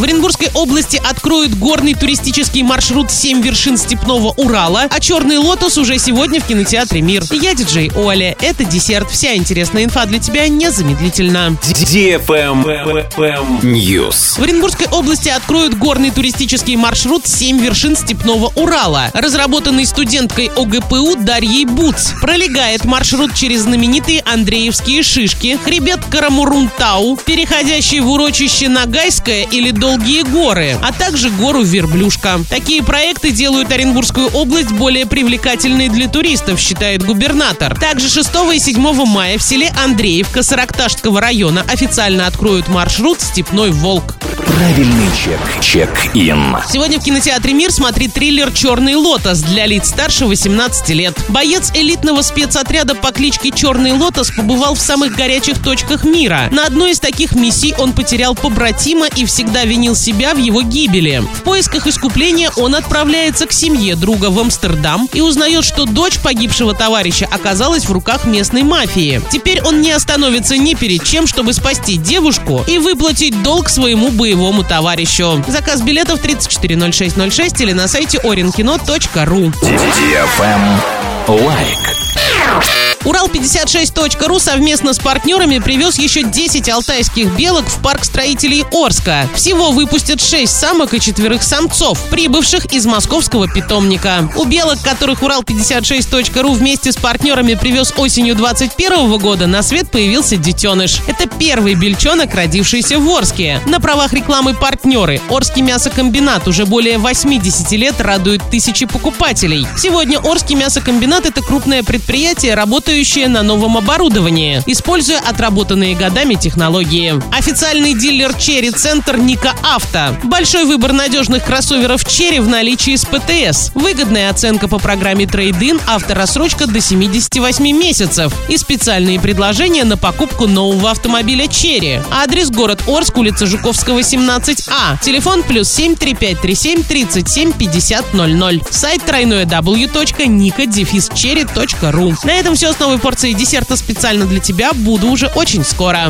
В Оренбургской области откроют горный туристический маршрут «Семь вершин степного Урала», а «Черный лотос» уже сегодня в кинотеатре «Мир». Я диджей Оля. Это десерт. Вся интересная инфа для тебя незамедлительно. News. В Оренбургской области откроют горный туристический маршрут «Семь вершин степного Урала», разработанный студенткой ОГПУ Дарьей Буц. Пролегает маршрут через знаменитые Андреевские шишки, хребет Карамурунтау, переходящий в урочище Нагайское или Долгие горы, а также гору Верблюшка. Такие проекты делают Оренбургскую область более привлекательной для туристов, считает губернатор. Также 6 и 7 мая в селе Андреевка Саракташского района официально откроют маршрут «Степной волк». Правильный чек. Чек-ин. Сегодня в кинотеатре «Мир» смотри триллер «Черный лотос» для лиц старше 18 лет. Боец элитного спецотряда по кличке «Черный лотос» побывал в самых горячих точках мира. На одной из таких миссий он потерял побратима и всегда винил себя в его гибели. В поисках искупления он отправляется к семье друга в Амстердам и узнает, что дочь погибшего товарища оказалась в руках местной мафии. Теперь он не остановится ни перед чем, чтобы спасти девушку и выплатить долг своему боевому товарищу. Заказ билетов 340606 или на сайте orinkino.ru. Лайк. Урал56.ру совместно с партнерами привез еще 10 алтайских белок в парк строителей Орска. Всего выпустят 6 самок и четверых самцов, прибывших из московского питомника. У белок, которых Урал56.ру вместе с партнерами привез осенью 2021 года, на свет появился детеныш. Это первый бельчонок, родившийся в Орске. На правах рекламы партнеры. Орский мясокомбинат уже более 80 лет радует тысячи покупателей. Сегодня Орский мясокомбинат – это крупное предприятие, работающее на новом оборудовании, используя отработанные годами технологии. Официальный дилер Черри Центр Ника Авто. Большой выбор надежных кроссоверов Черри в наличии с ПТС. Выгодная оценка по программе Трейдин, авторассрочка до 78 месяцев и специальные предложения на покупку нового автомобиля Черри. Адрес город Орск, улица Жуковского, 17А. Телефон плюс 7 3537 37 50 00. Сайт тройное w.nika-cherry.ru. На этом все с новой порцией десерта специально для тебя. Буду уже очень скоро.